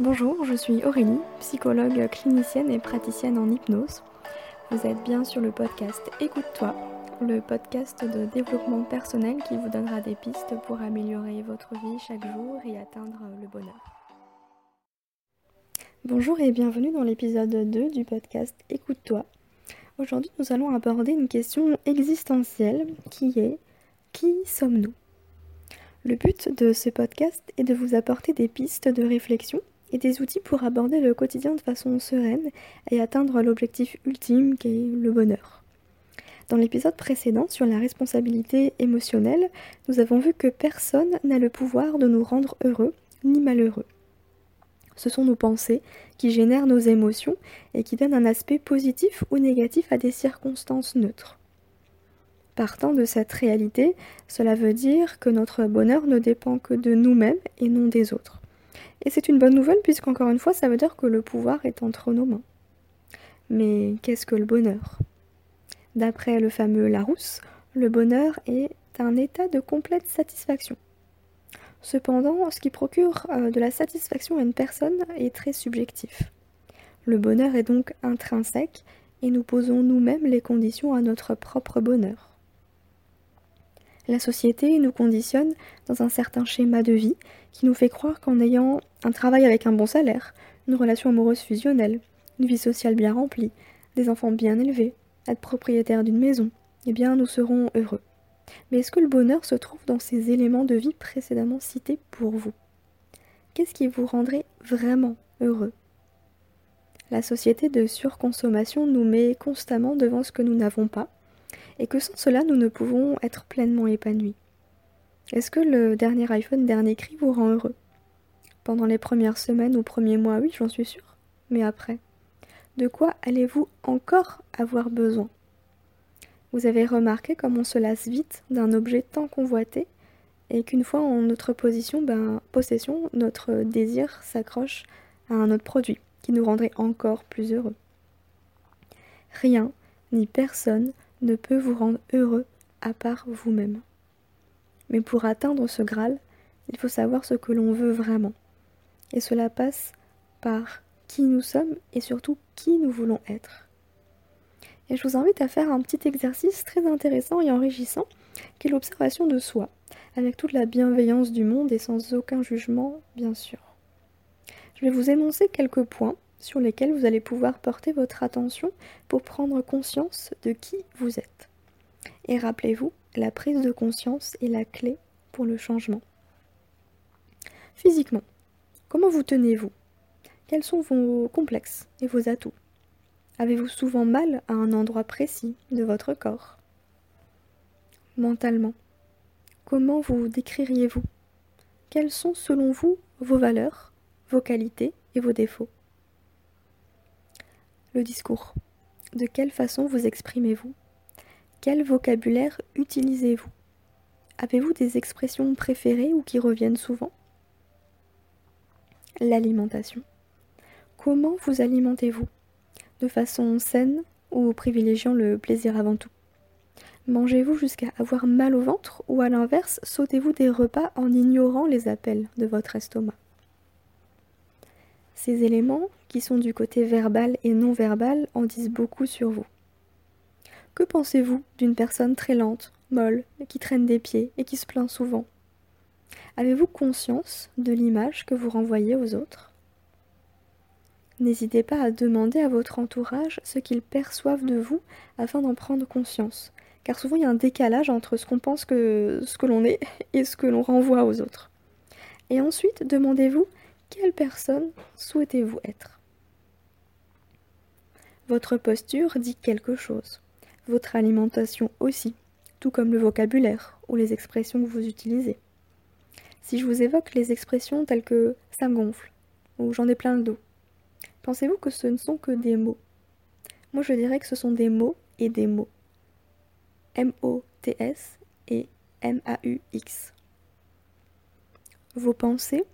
Bonjour, je suis Aurélie, psychologue clinicienne et praticienne en hypnose. Vous êtes bien sur le podcast Écoute-toi, le podcast de développement personnel qui vous donnera des pistes pour améliorer votre vie chaque jour et atteindre le bonheur. Bonjour et bienvenue dans l'épisode 2 du podcast Écoute-toi. Aujourd'hui, nous allons aborder une question existentielle qui est Qui sommes-nous? Le but de ce podcast est de vous apporter des pistes de réflexion et des outils pour aborder le quotidien de façon sereine et atteindre l'objectif ultime qui est le bonheur. Dans l'épisode précédent sur la responsabilité émotionnelle, nous avons vu que personne n'a le pouvoir de nous rendre heureux ni malheureux. Ce sont nos pensées qui génèrent nos émotions et qui donnent un aspect positif ou négatif à des circonstances neutres. Partant de cette réalité, cela veut dire que notre bonheur ne dépend que de nous-mêmes et non des autres. Et c'est une bonne nouvelle puisqu'encore une fois, ça veut dire que le pouvoir est entre nos mains. Mais qu'est-ce que le bonheur? D'après le fameux Larousse, le bonheur est un état de complète satisfaction. Cependant, ce qui procure euh, de la satisfaction à une personne est très subjectif. Le bonheur est donc intrinsèque et nous posons nous-mêmes les conditions à notre propre bonheur. La société nous conditionne dans un certain schéma de vie qui nous fait croire qu'en ayant un travail avec un bon salaire, une relation amoureuse fusionnelle, une vie sociale bien remplie, des enfants bien élevés, être propriétaire d'une maison, eh bien nous serons heureux. Mais est-ce que le bonheur se trouve dans ces éléments de vie précédemment cités pour vous? Qu'est-ce qui vous rendrait vraiment heureux? La société de surconsommation nous met constamment devant ce que nous n'avons pas, et que sans cela nous ne pouvons être pleinement épanouis. Est-ce que le dernier iPhone, dernier cri vous rend heureux? Pendant les premières semaines ou premiers mois, oui, j'en suis sûre. Mais après, de quoi allez-vous encore avoir besoin? Vous avez remarqué comme on se lasse vite d'un objet tant convoité et qu'une fois en notre position, ben, possession, notre désir s'accroche à un autre produit qui nous rendrait encore plus heureux. Rien ni personne ne peut vous rendre heureux à part vous-même. Mais pour atteindre ce Graal, il faut savoir ce que l'on veut vraiment. Et cela passe par qui nous sommes et surtout qui nous voulons être. Et je vous invite à faire un petit exercice très intéressant et enrichissant, qui est l'observation de soi, avec toute la bienveillance du monde et sans aucun jugement, bien sûr. Je vais vous énoncer quelques points sur lesquels vous allez pouvoir porter votre attention pour prendre conscience de qui vous êtes. Et rappelez-vous, la prise de conscience est la clé pour le changement. Physiquement, comment vous tenez-vous? Quels sont vos complexes et vos atouts? Avez-vous souvent mal à un endroit précis de votre corps? Mentalement, comment vous décririez-vous? Quelles sont selon vous vos valeurs, vos qualités et vos défauts? Le discours. De quelle façon vous exprimez-vous? Quel vocabulaire utilisez-vous? Avez-vous des expressions préférées ou qui reviennent souvent? L'alimentation. Comment vous alimentez-vous? De façon saine ou privilégiant le plaisir avant tout? Mangez-vous jusqu'à avoir mal au ventre ou à l'inverse, sautez-vous des repas en ignorant les appels de votre estomac? Ces éléments, qui sont du côté verbal et non verbal, en disent beaucoup sur vous. Que pensez-vous d'une personne très lente, molle, qui traîne des pieds et qui se plaint souvent? Avez-vous conscience de l'image que vous renvoyez aux autres? N'hésitez pas à demander à votre entourage ce qu'ils perçoivent de vous afin d'en prendre conscience, car souvent il y a un décalage entre ce qu'on pense que ce que l'on est et ce que l'on renvoie aux autres. Et ensuite, demandez-vous quelle personne souhaitez-vous être? Votre posture dit quelque chose votre alimentation aussi, tout comme le vocabulaire ou les expressions que vous utilisez. Si je vous évoque les expressions telles que ça me gonfle ou j'en ai plein le dos, pensez-vous que ce ne sont que des mots? Moi je dirais que ce sont des mots et des mots. M-O-T-S et M-A-U-X. Vos pensées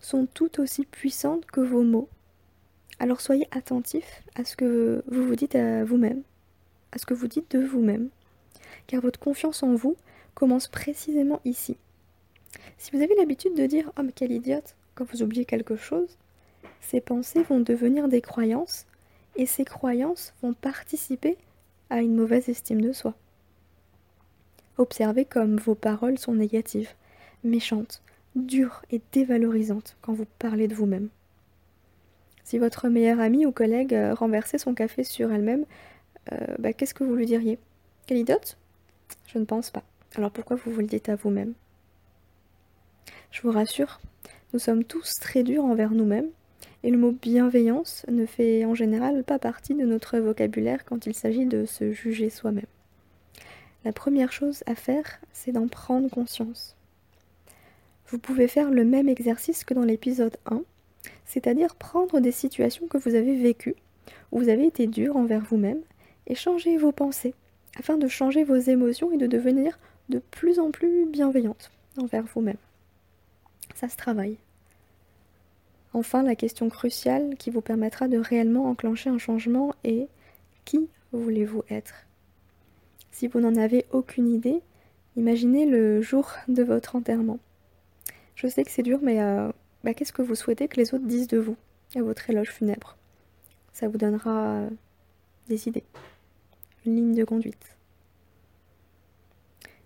sont tout aussi puissantes que vos mots. Alors soyez attentifs à ce que vous vous dites à vous-même à ce que vous dites de vous-même, car votre confiance en vous commence précisément ici. Si vous avez l'habitude de dire Oh mais quelle idiote quand vous oubliez quelque chose, ces pensées vont devenir des croyances et ces croyances vont participer à une mauvaise estime de soi. Observez comme vos paroles sont négatives, méchantes, dures et dévalorisantes quand vous parlez de vous-même. Si votre meilleure amie ou collègue euh, renversait son café sur elle-même, bah, qu'est-ce que vous lui diriez? Quelle idiote? Je ne pense pas. Alors pourquoi vous vous le dites à vous-même? Je vous rassure, nous sommes tous très durs envers nous-mêmes et le mot bienveillance ne fait en général pas partie de notre vocabulaire quand il s'agit de se juger soi-même. La première chose à faire, c'est d'en prendre conscience. Vous pouvez faire le même exercice que dans l'épisode 1, c'est-à-dire prendre des situations que vous avez vécues, où vous avez été dur envers vous-même, et changer vos pensées, afin de changer vos émotions et de devenir de plus en plus bienveillante envers vous-même. Ça se travaille. Enfin, la question cruciale qui vous permettra de réellement enclencher un changement est qui voulez-vous être? Si vous n'en avez aucune idée, imaginez le jour de votre enterrement. Je sais que c'est dur, mais euh, bah, qu'est-ce que vous souhaitez que les autres disent de vous à votre éloge funèbre? Ça vous donnera euh, des idées, ligne de conduite.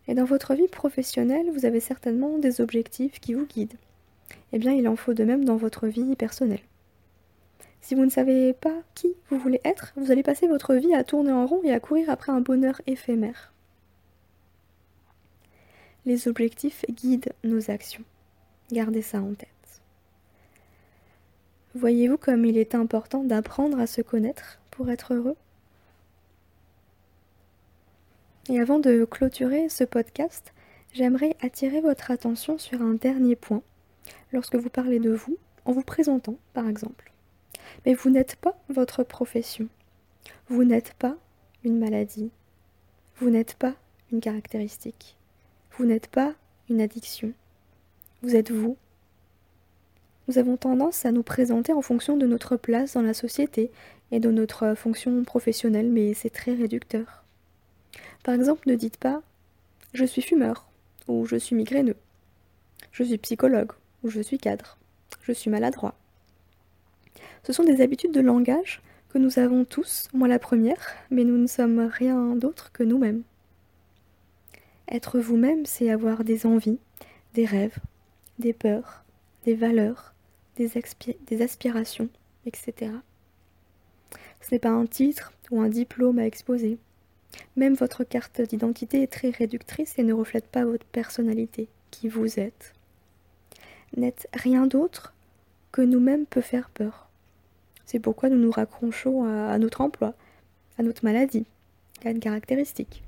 Et dans votre vie professionnelle, vous avez certainement des objectifs qui vous guident. Eh bien, il en faut de même dans votre vie personnelle. Si vous ne savez pas qui vous voulez être, vous allez passer votre vie à tourner en rond et à courir après un bonheur éphémère. Les objectifs guident nos actions. Gardez ça en tête. Voyez-vous comme il est important d'apprendre à se connaître pour être heureux? Et avant de clôturer ce podcast, j'aimerais attirer votre attention sur un dernier point lorsque vous parlez de vous, en vous présentant par exemple. Mais vous n'êtes pas votre profession. Vous n'êtes pas une maladie. Vous n'êtes pas une caractéristique. Vous n'êtes pas une addiction. Vous êtes vous. Nous avons tendance à nous présenter en fonction de notre place dans la société et de notre fonction professionnelle, mais c'est très réducteur. Par exemple, ne dites pas je suis fumeur ou je suis migraineux. Je suis psychologue ou je suis cadre. Je suis maladroit. Ce sont des habitudes de langage que nous avons tous, moi la première, mais nous ne sommes rien d'autre que nous-mêmes. Être vous-même, c'est avoir des envies, des rêves, des peurs, des valeurs, des, aspirations, etc. Ce n'est pas un titre ou un diplôme à exposer. Même votre carte d'identité est très réductrice et ne reflète pas votre personnalité, qui vous êtes. N'êtes rien d'autre que nous-mêmes peut faire peur. C'est pourquoi nous nous raccrochons à, à notre emploi, à notre maladie, à une caractéristique.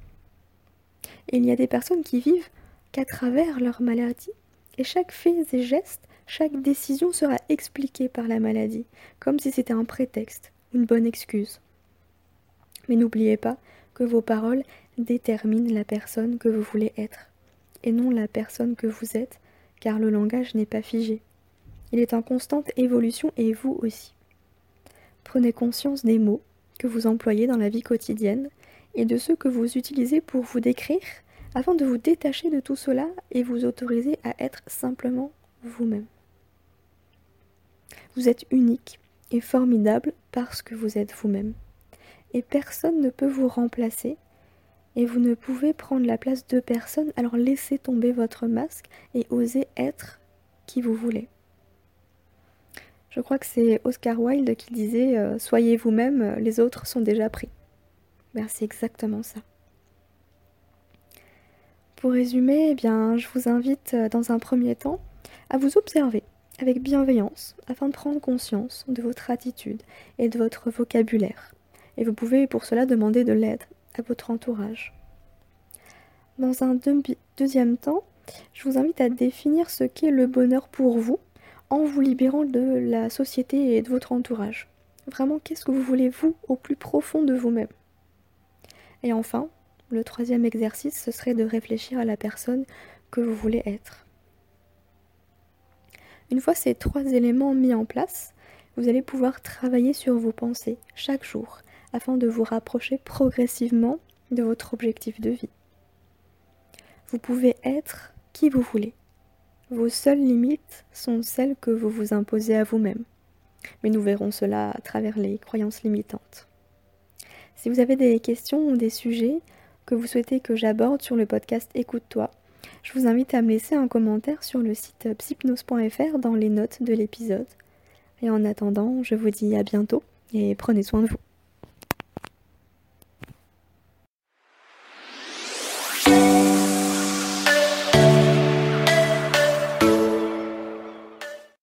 Il y a des personnes qui vivent qu'à travers leur maladie, et chaque fait et geste, chaque décision sera expliquée par la maladie, comme si c'était un prétexte, une bonne excuse. Mais n'oubliez pas que vos paroles déterminent la personne que vous voulez être, et non la personne que vous êtes, car le langage n'est pas figé. Il est en constante évolution et vous aussi. Prenez conscience des mots que vous employez dans la vie quotidienne et de ceux que vous utilisez pour vous décrire afin de vous détacher de tout cela et vous autoriser à être simplement vous-même. Vous êtes unique et formidable parce que vous êtes vous-même et personne ne peut vous remplacer et vous ne pouvez prendre la place de personne, alors laissez tomber votre masque et osez être qui vous voulez. Je crois que c'est Oscar Wilde qui disait euh, Soyez vous-même, les autres sont déjà pris. Merci exactement ça. Pour résumer, eh bien, je vous invite euh, dans un premier temps à vous observer avec bienveillance afin de prendre conscience de votre attitude et de votre vocabulaire et vous pouvez pour cela demander de l'aide à votre entourage. Dans un deuxième temps, je vous invite à définir ce qu'est le bonheur pour vous en vous libérant de la société et de votre entourage. Vraiment, qu'est-ce que vous voulez vous au plus profond de vous-même? Et enfin, le troisième exercice, ce serait de réfléchir à la personne que vous voulez être. Une fois ces trois éléments mis en place, vous allez pouvoir travailler sur vos pensées chaque jour afin de vous rapprocher progressivement de votre objectif de vie. Vous pouvez être qui vous voulez. Vos seules limites sont celles que vous vous imposez à vous-même. mais nous verrons cela à travers les croyances limitantes. Si vous avez des questions ou des sujets que vous souhaitez que j'aborde sur le podcast Écoute-toi, je vous invite à me laisser un commentaire sur le site psypnose.fr dans les notes de l'épisode. Et en attendant, je vous dis à bientôt et prenez soin de vous.